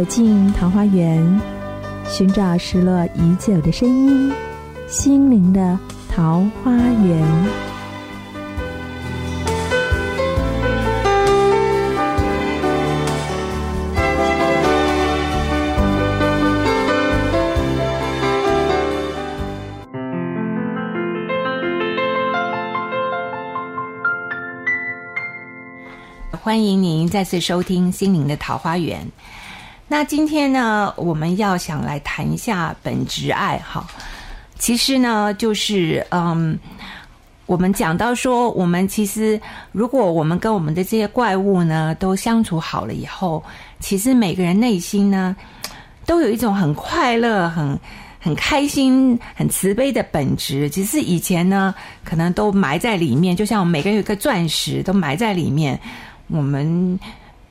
走进桃花源，寻找失落已久的声音，心灵的桃花源。欢迎您再次收听《心灵的桃花源》。那今天呢，我们要想来谈一下本职爱好。其实呢，就是嗯，我们讲到说，我们其实如果我们跟我们的这些怪物呢都相处好了以后，其实每个人内心呢都有一种很快乐、很很开心、很慈悲的本质。只是以前呢，可能都埋在里面，就像每个人有一个钻石都埋在里面。我们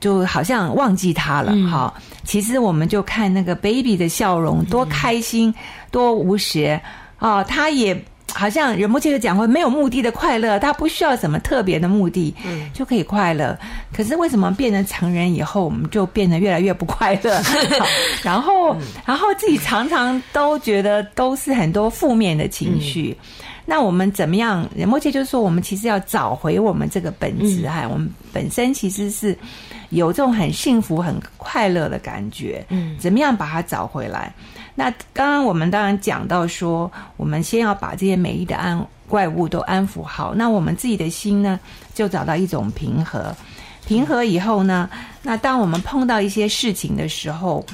就好像忘记他了，哈。其实我们就看那个 baby 的笑容，多开心，多无邪哦。他也好像仁波切讲过，没有目的的快乐，他不需要什么特别的目的，嗯，就可以快乐。可是为什么变成成人以后，我们就变得越来越不快乐？然后，然后自己常常都觉得都是很多负面的情绪。那我们怎么样？仁波切就是说，我们其实要找回我们这个本质，哈，我们本身其实是有这种很幸福、很快乐的感觉。嗯，怎么样把它找回来？那刚刚我们当然讲到说，我们先要把这些美丽的安怪物都安抚好。那我们自己的心呢，就找到一种平和。平和以后呢，那当我们碰到一些事情的时候，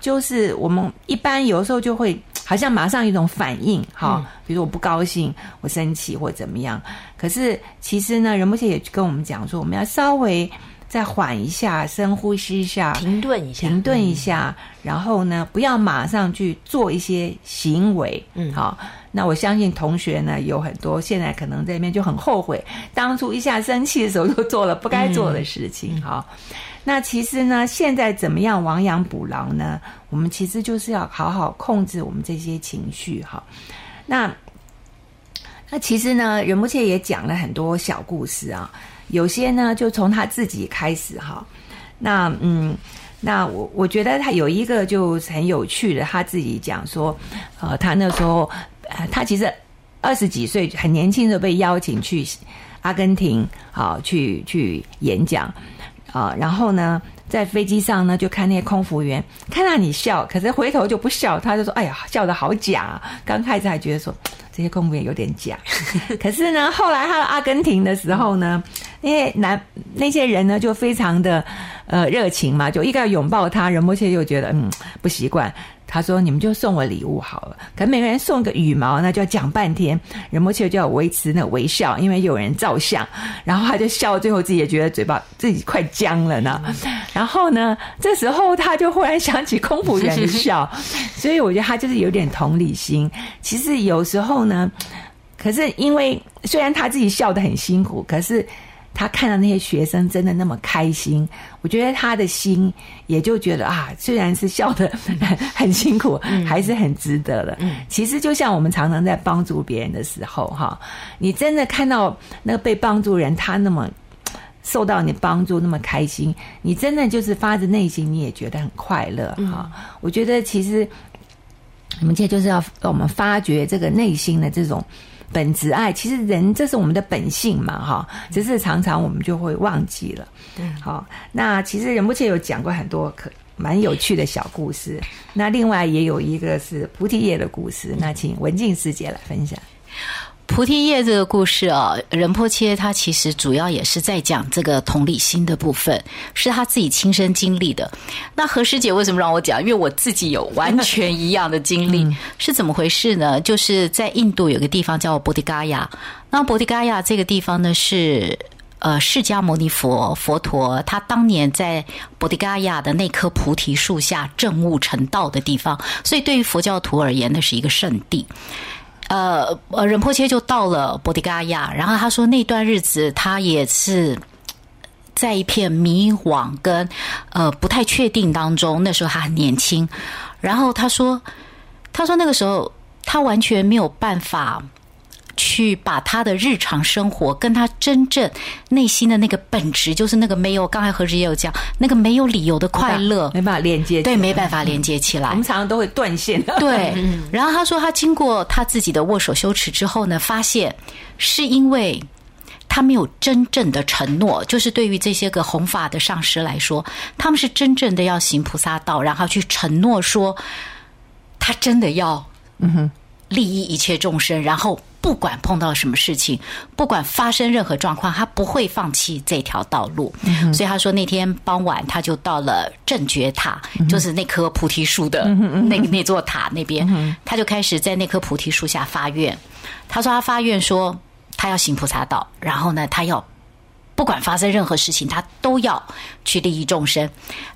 就是我们一般有时候就会。好像马上一种反应，哈，比如我不高兴，我生气或怎么样。可是其实呢，仁波切也跟我们讲说，我们要稍微再缓一下，深呼吸一下，停顿一下，停顿一下，然后呢，不要马上去做一些行为。嗯，好，那我相信同学呢有很多现在可能在那边就很后悔，当初一下生气的时候就做了不该做的事情，哈。那其实呢，现在怎么样亡羊补牢呢？我们其实就是要好好控制我们这些情绪哈。那那其实呢，仁波切也讲了很多小故事啊，有些呢就从他自己开始哈。那嗯，那我我觉得他有一个就很有趣的，他自己讲说，呃，他那时候呃，他其实二十几岁很年轻的被邀请去阿根廷，好去去演讲。啊，然后呢，在飞机上呢，就看那些空服员看到你笑，可是回头就不笑，他就说：“哎呀，笑的好假。”刚开始还觉得说这些公务员有点假，可是呢，后来他到阿根廷的时候呢，那些男那些人呢就非常的呃热情嘛，就一个拥抱他，人波切又觉得嗯不习惯。他说：“你们就送我礼物好了。可每个人送个羽毛，那就要讲半天。仁波切就要维持那微笑，因为有人照相。然后他就笑，最后自己也觉得嘴巴自己快僵了呢。然后呢，这时候他就忽然想起空服员的笑，所以我觉得他就是有点同理心。其实有时候呢，可是因为虽然他自己笑得很辛苦，可是。”他看到那些学生真的那么开心，我觉得他的心也就觉得啊，虽然是笑得 很辛苦，还是很值得的。其实就像我们常常在帮助别人的时候，哈，你真的看到那个被帮助人，他那么 受到你帮助，那么开心，你真的就是发自内心，你也觉得很快乐，哈。我觉得其实我们现在就是要我们发掘这个内心的这种。本质爱，其实人这是我们的本性嘛，哈，只是常常我们就会忘记了。好，那其实仁波切有讲过很多可蛮有趣的小故事，那另外也有一个是菩提叶的故事，那请文静师姐来分享。菩提叶这个故事啊，仁波切他其实主要也是在讲这个同理心的部分，是他自己亲身经历的。那何师姐为什么让我讲？因为我自己有完全一样的经历，是怎么回事呢？就是在印度有个地方叫博迪嘎亚，那博迪嘎亚这个地方呢是呃释迦牟尼佛佛陀他当年在博迪嘎亚的那棵菩提树下证悟成道的地方，所以对于佛教徒而言，那是一个圣地。呃呃，仁波切就到了波迪嘎亚，然后他说那段日子他也是在一片迷惘跟呃不太确定当中。那时候他很年轻，然后他说他说那个时候他完全没有办法去把他的日常生活跟他真正内心的那个本质，就是那个没有刚才何时也有讲，那个没有理由的快乐，没办法连接，对，没办法连接起来。我们常常都会断线。对，然后他说，他经过他自己的握手羞耻之后呢，发现是因为他没有真正的承诺，就是对于这些个弘法的上师来说，他们是真正的要行菩萨道，然后去承诺说，他真的要嗯哼利益一切众生，然后。不管碰到什么事情，不管发生任何状况，他不会放弃这条道路。所以他说那天傍晚，他就到了正觉塔，就是那棵菩提树的那那座塔那边，他就开始在那棵菩提树下发愿。他说他发愿说他要行菩萨道，然后呢，他要。不管发生任何事情，他都要去利益众生。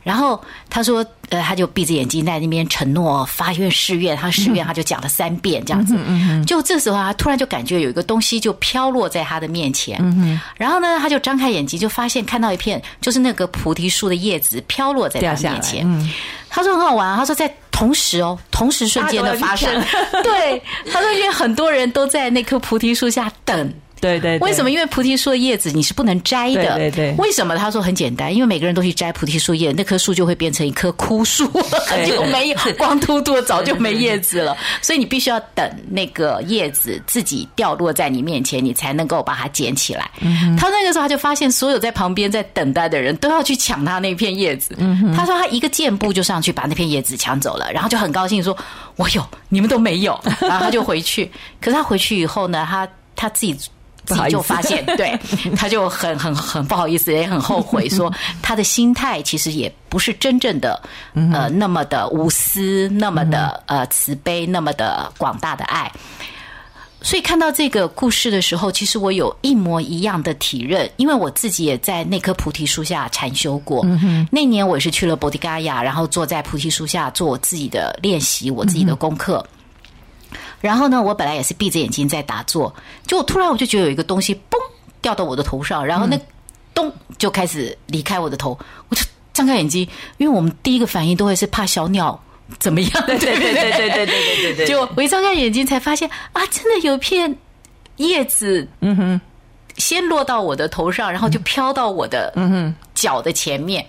然后他说：“呃，他就闭着眼睛在那边承诺发愿誓愿，他誓愿他就讲了三遍这样子。就这时候啊，突然就感觉有一个东西就飘落在他的面前。然后呢，他就张开眼睛，就发现看到一片就是那个菩提树的叶子飘落在他面前。他说很好玩，他说在同时哦，同时瞬间的发生。对，他说因为很多人都在那棵菩提树下等。”对对，为什么？因为菩提树的叶子你是不能摘的。对对。为什么？他说很简单，因为每个人都去摘菩提树叶，那棵树就会变成一棵枯树，就没有光秃秃，早就没叶子了。所以你必须要等那个叶子自己掉落在你面前，你才能够把它捡起来。嗯他那个时候他就发现，所有在旁边在等待的人都要去抢他那片叶子。嗯他说他一个箭步就上去把那片叶子抢走了，然后就很高兴说：“我有，你们都没有。”然后他就回去。可是他回去以后呢，他他自己。自己就发现，对，他就很很很不好意思，也很后悔，说他的心态其实也不是真正的呃那么的无私，那么的呃慈悲，那么的广大的爱。所以看到这个故事的时候，其实我有一模一样的体认，因为我自己也在那棵菩提树下禅修过。那年我也是去了波提嘎亚，然后坐在菩提树下做我自己的练习，我自己的功课。然后呢，我本来也是闭着眼睛在打坐，就突然我就觉得有一个东西嘣掉到我的头上，然后那咚就开始离开我的头，我就张开眼睛，因为我们第一个反应都会是怕小鸟怎么样，对对对对对对对对对，就我一张开眼睛才发现啊，真的有片叶子，嗯哼，先落到我的头上，然后就飘到我的嗯哼。脚的前面。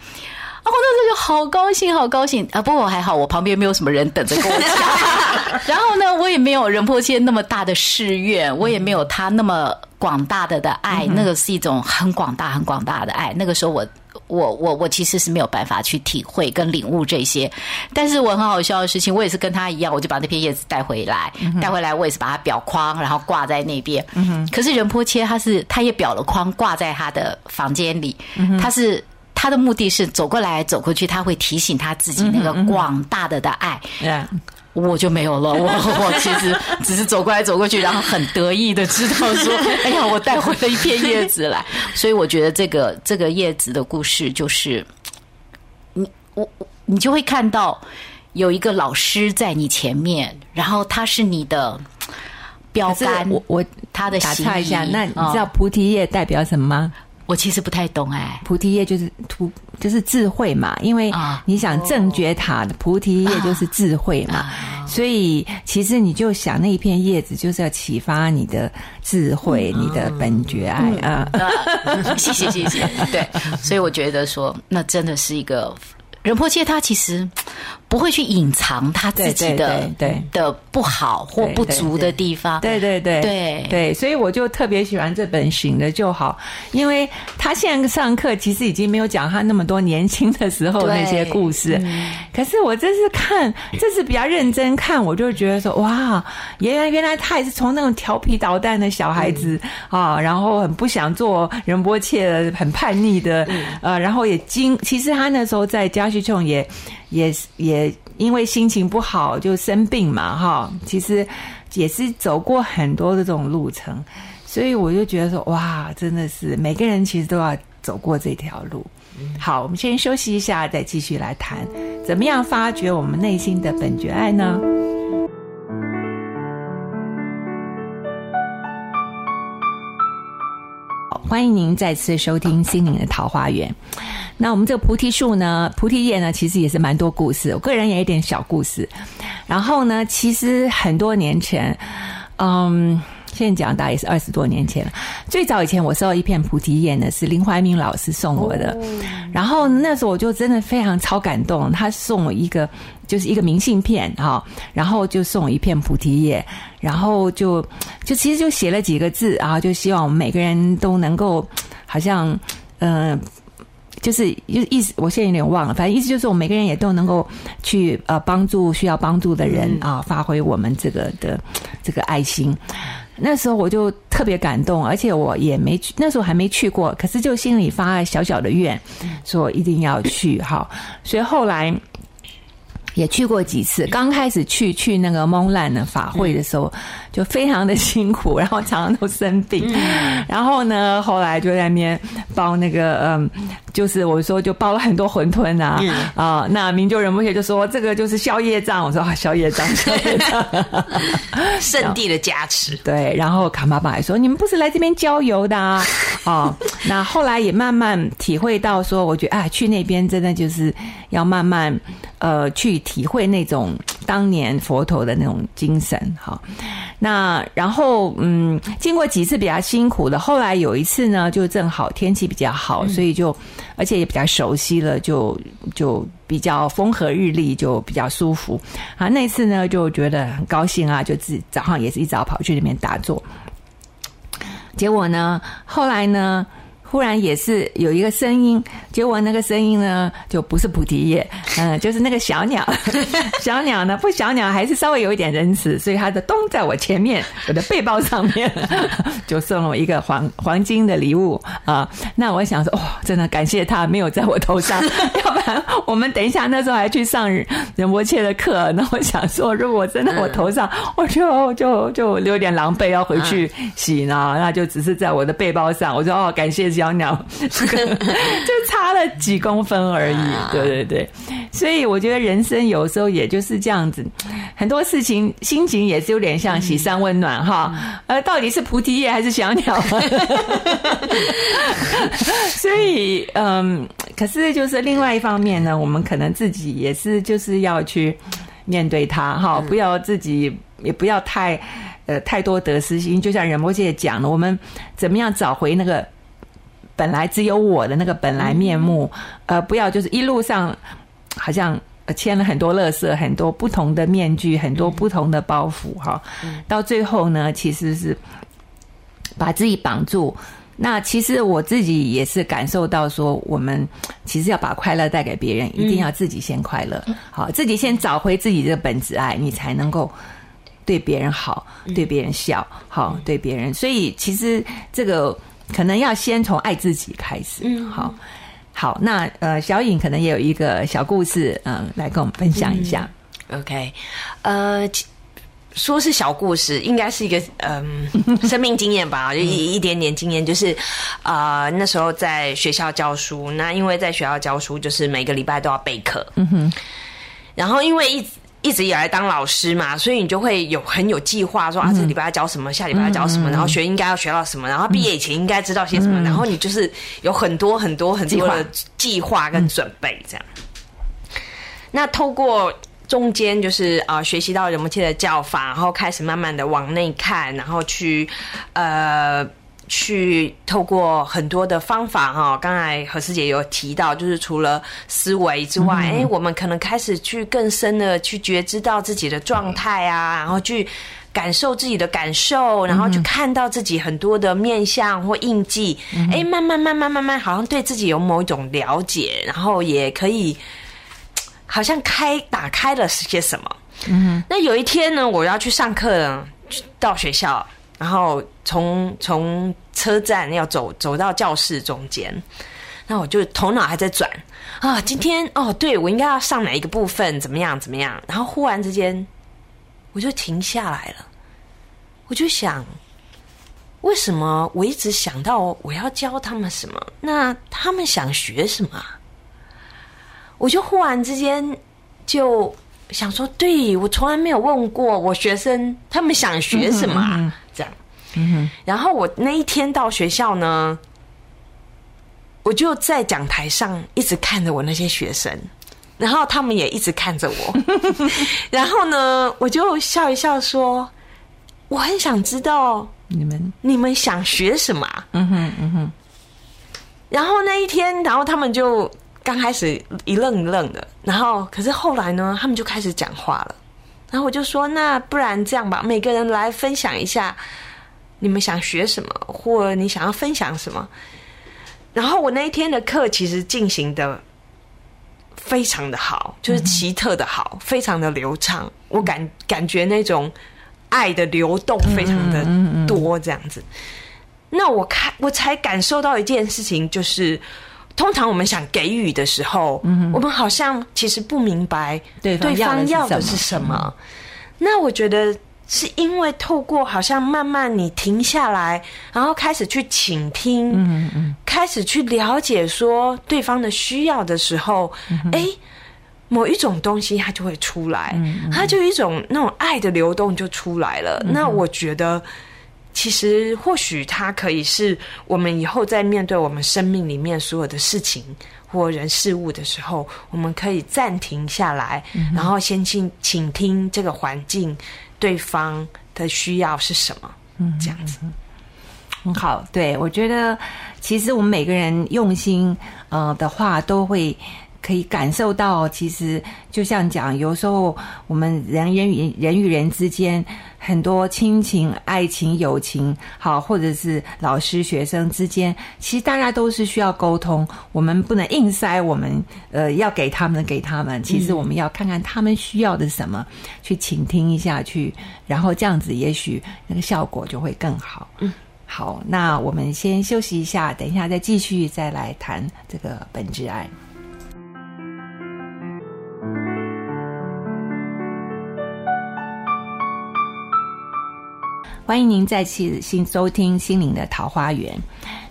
我那时候就好高兴，好高兴啊！不过我还好，我旁边没有什么人等着跟我讲。然后呢，我也没有仁波切那么大的誓愿，我也没有他那么广大的的爱。那个是一种很广大、很广大的爱。那个时候，我、我、我、我其实是没有办法去体会跟领悟这些。但是我很好笑的事情，我也是跟他一样，我就把那片叶子带回来，带回来我也是把它裱框，然后挂在那边。可是仁波切他是他也裱了框，挂在他的房间里，他是。他的目的是走过来走过去，他会提醒他自己那个广大的的爱。我就没有了，我 我其实只是走过来走过去，然后很得意的知道说，哎呀，我带回了一片叶子来。所以我觉得这个这个叶子的故事就是，你我你就会看到有一个老师在你前面，然后他是你的标杆。我我他的打岔一下，那你知道菩提叶代表什么吗？我其实不太懂哎，菩提叶就是图，就是智慧嘛。因为你想正觉塔的菩提叶就是智慧嘛，所以其实你就想那一片叶子就是要启发你的智慧，你的本觉爱啊。谢谢谢谢，对，所以我觉得说那真的是一个。仁波切他其实不会去隐藏他自己的对的不好或不足的地方，对对对。对。对，所以我就特别喜欢这本《醒了就好》，因为他现在上课其实已经没有讲他那么多年轻的时候那些故事，可是我这次看，这次比较认真看，我就觉得说哇，原来原来他也是从那种调皮捣蛋的小孩子啊，然后很不想做仁波切的，很叛逆的，呃，然后也经，其实他那时候在家。去种也也也因为心情不好就生病嘛哈，其实也是走过很多的这种路程，所以我就觉得说哇，真的是每个人其实都要走过这条路。好，我们先休息一下，再继续来谈怎么样发掘我们内心的本觉爱呢？欢迎您再次收听《心灵的桃花源》。那我们这个菩提树呢，菩提叶呢，其实也是蛮多故事。我个人也有点小故事。然后呢，其实很多年前，嗯，现在讲大概也是二十多年前了。最早以前我收到一片菩提叶呢，是林怀民老师送我的，然后那时候我就真的非常超感动，他送我一个就是一个明信片哈，然后就送我一片菩提叶，然后就就其实就写了几个字啊，就希望我们每个人都能够好像嗯。就是意意思，我现在有点忘了。反正意思就是，我们每个人也都能够去呃帮助需要帮助的人啊，发挥我们这个的这个爱心。那时候我就特别感动，而且我也没去，那时候还没去过，可是就心里发小小的愿，说一定要去哈。所以后来。也去过几次，刚开始去去那个蒙兰的法会的时候，就非常的辛苦，然后常常都生病。然后呢，后来就在那边包那个嗯，就是我说就包了很多馄饨啊啊。那明就仁波切就说这个就是宵夜账，我说啊宵夜账，宵夜账，圣地的加持。对，然后卡妈爸还说你们不是来这边郊游的啊？哦，那后来也慢慢体会到说，我觉得啊，去那边真的就是要慢慢呃去。体会那种当年佛陀的那种精神，哈。那然后，嗯，经过几次比较辛苦的，后来有一次呢，就正好天气比较好，所以就而且也比较熟悉了，就就比较风和日丽，就比较舒服啊。那次呢，就觉得很高兴啊，就自早上也是一早跑去那边打坐。结果呢，后来呢。忽然也是有一个声音，结果那个声音呢，就不是菩提叶，嗯，就是那个小鸟，小鸟呢，不小鸟还是稍微有一点仁慈，所以它的咚在我前面，我的背包上面，就送了我一个黄黄金的礼物啊。那我想说，哦，真的感谢他没有在我头上，要不然我们等一下那时候还去上仁波切的课。那我想说，如果真的我头上，我就就就有点狼狈要回去洗呢，那就只是在我的背包上。我说哦，感谢。小鸟，这 个就差了几公分而已。对对对，所以我觉得人生有时候也就是这样子，很多事情心情也是有点像喜山温暖哈。呃，到底是菩提叶还是小鸟？所以嗯，可是就是另外一方面呢，我们可能自己也是就是要去面对它哈，不要自己也不要太呃太多得失心。就像仁波切讲的，我们怎么样找回那个。本来只有我的那个本来面目，呃，不要就是一路上好像牵了很多乐色，很多不同的面具，很多不同的包袱哈。到最后呢，其实是把自己绑住。那其实我自己也是感受到说，我们其实要把快乐带给别人，一定要自己先快乐。好，自己先找回自己的本质爱，你才能够对别人好，对别人笑，好对别人。所以其实这个。可能要先从爱自己开始。嗯，好，好，那呃，小颖可能也有一个小故事，嗯，来跟我们分享一下。OK，呃，说是小故事，应该是一个嗯 生命经验吧，就一一点点经验，就是啊，那时候在学校教书，那因为在学校教书，就是每个礼拜都要备课。嗯哼，然后因为一。一直以来当老师嘛，所以你就会有很有计划，说啊，这礼拜要教什么，下礼拜要教什么，然后学应该要学到什么，然后毕业以前应该知道些什么，然后你就是有很多很多很多的计划跟准备这样。那透过中间就是啊，学习到人们切的教法，然后开始慢慢的往内看，然后去呃。去透过很多的方法哈，刚才何师姐有提到，就是除了思维之外，哎，我们可能开始去更深的去觉知到自己的状态啊，然后去感受自己的感受，然后去看到自己很多的面相或印记，哎，慢慢慢慢慢慢，好像对自己有某一种了解，然后也可以好像开打开了些什么。嗯，那有一天呢，我要去上课了，到学校。然后从从车站要走走到教室中间，那我就头脑还在转啊，今天哦，对我应该要上哪一个部分？怎么样？怎么样？然后忽然之间，我就停下来了，我就想，为什么我一直想到我要教他们什么？那他们想学什么？我就忽然之间就想说，对我从来没有问过我学生他们想学什么。然后我那一天到学校呢，我就在讲台上一直看着我那些学生，然后他们也一直看着我，然后呢，我就笑一笑说：“我很想知道你们你们想学什么啊？嗯哼嗯哼，然后那一天，然后他们就刚开始一愣一愣的，然后可是后来呢，他们就开始讲话了。然后我就说，那不然这样吧，每个人来分享一下你们想学什么，或你想要分享什么。然后我那一天的课其实进行的非常的好，就是奇特的好，非常的流畅。我感感觉那种爱的流动非常的多，这样子。那我看我才感受到一件事情，就是通常我们想给予的时候，我们好像其实不明白对方要的是什么。那我觉得是因为透过好像慢慢你停下来，然后开始去倾听，嗯嗯开始去了解说对方的需要的时候，哎、某一种东西它就会出来，它就一种那种爱的流动就出来了。那我觉得。其实，或许它可以是我们以后在面对我们生命里面所有的事情或人事物的时候，我们可以暂停下来，然后先去倾听这个环境对方的需要是什么，嗯这样子。很好，对我觉得其实我们每个人用心呃的话，都会可以感受到，其实就像讲，有时候我们人人与人与人之间很多亲情、爱情、友情，好，或者是老师学生之间，其实大家都是需要沟通，我们不能硬塞我们呃要给他们的给他们，其实我们要看看他们需要的是什么，去倾听一下去，然后这样子也许那个效果就会更好。嗯。好，那我们先休息一下，等一下再继续再来谈这个本质爱。欢迎您再次新收听《心灵的桃花源》。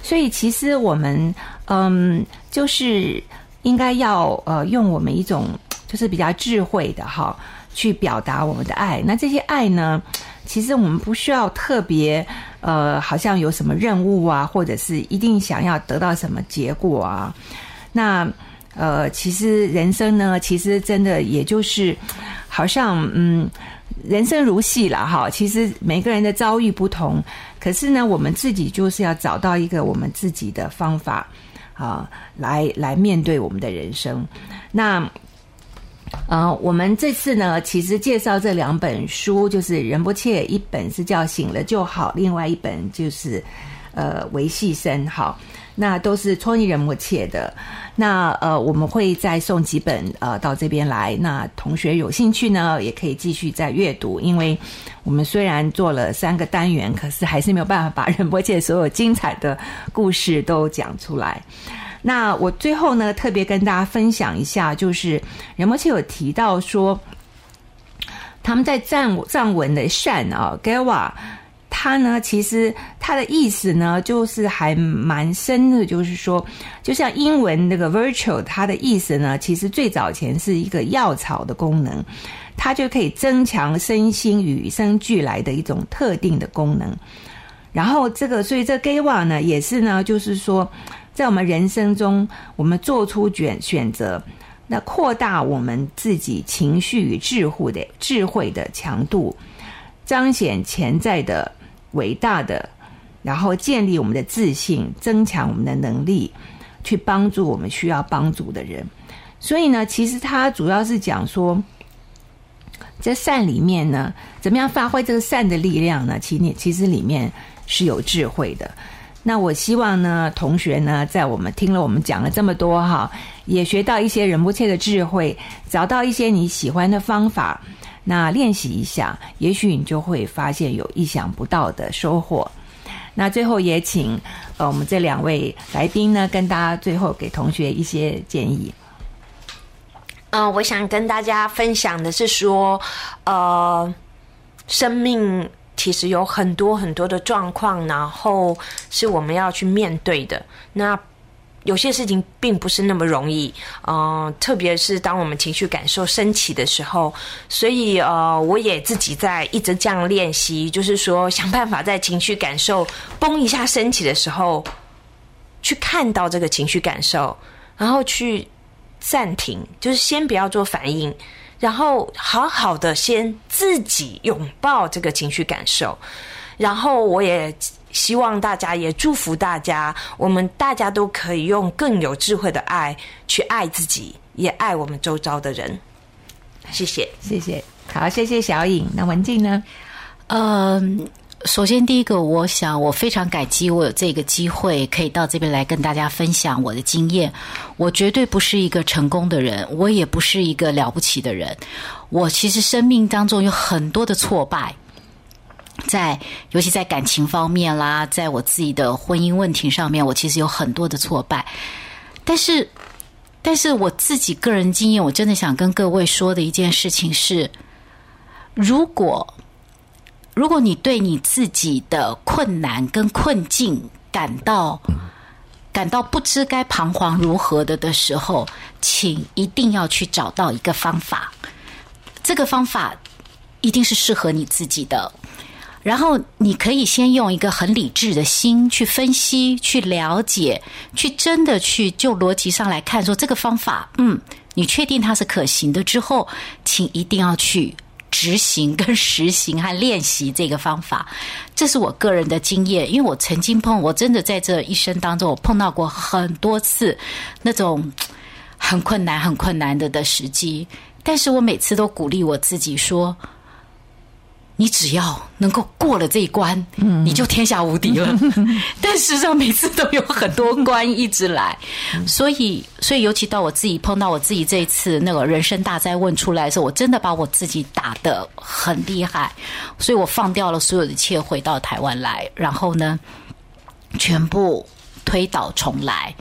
所以，其实我们嗯，就是应该要呃，用我们一种就是比较智慧的哈，去表达我们的爱。那这些爱呢，其实我们不需要特别呃，好像有什么任务啊，或者是一定想要得到什么结果啊。那呃，其实人生呢，其实真的也就是好像嗯。人生如戏了哈，其实每个人的遭遇不同，可是呢，我们自己就是要找到一个我们自己的方法啊，来来面对我们的人生。那呃，我们这次呢，其实介绍这两本书，就是仁波切一本是叫《醒了就好》，另外一本就是呃维系生好。那都是托尼仁波切的，那呃我们会再送几本呃到这边来，那同学有兴趣呢，也可以继续再阅读，因为我们虽然做了三个单元，可是还是没有办法把仁波切所有精彩的故事都讲出来。那我最后呢，特别跟大家分享一下，就是仁波切有提到说，他们在藏藏文的善啊 g a w a 它呢，其实它的意思呢，就是还蛮深的，就是说，就像英文那个 virtual，它的意思呢，其实最早前是一个药草的功能，它就可以增强身心与生俱来的一种特定的功能。然后这个，所以这 gawa 呢，也是呢，就是说，在我们人生中，我们做出选选择，那扩大我们自己情绪与智慧的智慧的强度，彰显潜在的。伟大的，然后建立我们的自信，增强我们的能力，去帮助我们需要帮助的人。所以呢，其实它主要是讲说，在善里面呢，怎么样发挥这个善的力量呢？其实其实里面是有智慧的。那我希望呢，同学呢，在我们听了我们讲了这么多哈，也学到一些人不切的智慧，找到一些你喜欢的方法。那练习一下，也许你就会发现有意想不到的收获。那最后也请呃我们这两位来宾呢，跟大家最后给同学一些建议。嗯，我想跟大家分享的是说，呃，生命其实有很多很多的状况，然后是我们要去面对的。那有些事情并不是那么容易，嗯，特别是当我们情绪感受升起的时候，所以呃，我也自己在一直这样练习，就是说想办法在情绪感受嘣一下升起的时候，去看到这个情绪感受，然后去暂停，就是先不要做反应，然后好好的先自己拥抱这个情绪感受。然后我也希望大家，也祝福大家，我们大家都可以用更有智慧的爱去爱自己，也爱我们周遭的人。谢谢，谢谢，好，谢谢小颖。那文静呢？嗯。首先，第一个，我想我非常感激我有这个机会可以到这边来跟大家分享我的经验。我绝对不是一个成功的人，我也不是一个了不起的人。我其实生命当中有很多的挫败，在尤其在感情方面啦，在我自己的婚姻问题上面，我其实有很多的挫败。但是，但是我自己个人经验，我真的想跟各位说的一件事情是，如果。如果你对你自己的困难跟困境感到感到不知该彷徨如何的的时候，请一定要去找到一个方法。这个方法一定是适合你自己的。然后你可以先用一个很理智的心去分析、去了解、去真的去就逻辑上来看，说这个方法，嗯，你确定它是可行的之后，请一定要去。执行跟实行和练习这个方法，这是我个人的经验。因为我曾经碰，我真的在这一生当中，我碰到过很多次那种 很困难、很困难的的时机，但是我每次都鼓励我自己说。你只要能够过了这一关，你就天下无敌了。但事实上，每次都有很多关一直来，所以，所以尤其到我自己碰到我自己这一次那个人生大灾问出来的时候，我真的把我自己打得很厉害，所以我放掉了所有的一切，回到台湾来，然后呢，全部推倒重来。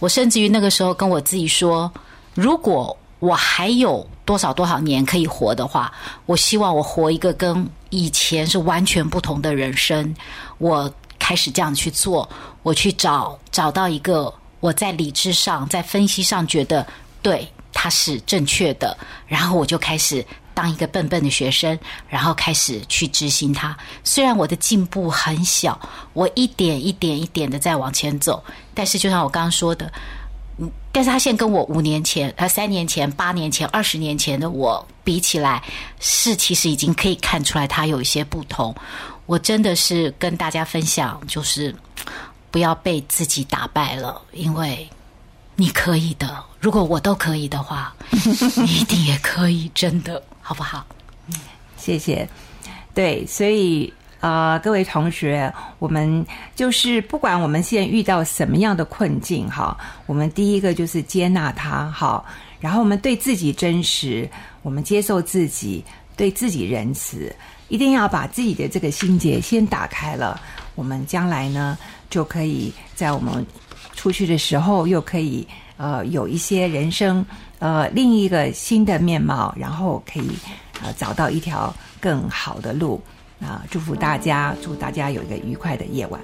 我甚至于那个时候跟我自己说，如果我还有。多少多少年可以活的话，我希望我活一个跟以前是完全不同的人生。我开始这样去做，我去找找到一个我在理智上、在分析上觉得对它是正确的，然后我就开始当一个笨笨的学生，然后开始去执行它。虽然我的进步很小，我一点一点一点的在往前走，但是就像我刚刚说的。嗯，但是他现在跟我五年前、呃三年前、八年前、二十年前的我比起来，是其实已经可以看出来他有一些不同。我真的是跟大家分享，就是不要被自己打败了，因为你可以的。如果我都可以的话，你一定也可以，真的，好不好？嗯，谢谢。对，所以。啊，各位同学，我们就是不管我们现在遇到什么样的困境，哈，我们第一个就是接纳它，好，然后我们对自己真实，我们接受自己，对自己仁慈，一定要把自己的这个心结先打开了，我们将来呢就可以在我们出去的时候，又可以呃有一些人生呃另一个新的面貌，然后可以呃找到一条更好的路。啊！祝福大家，祝大家有一个愉快的夜晚。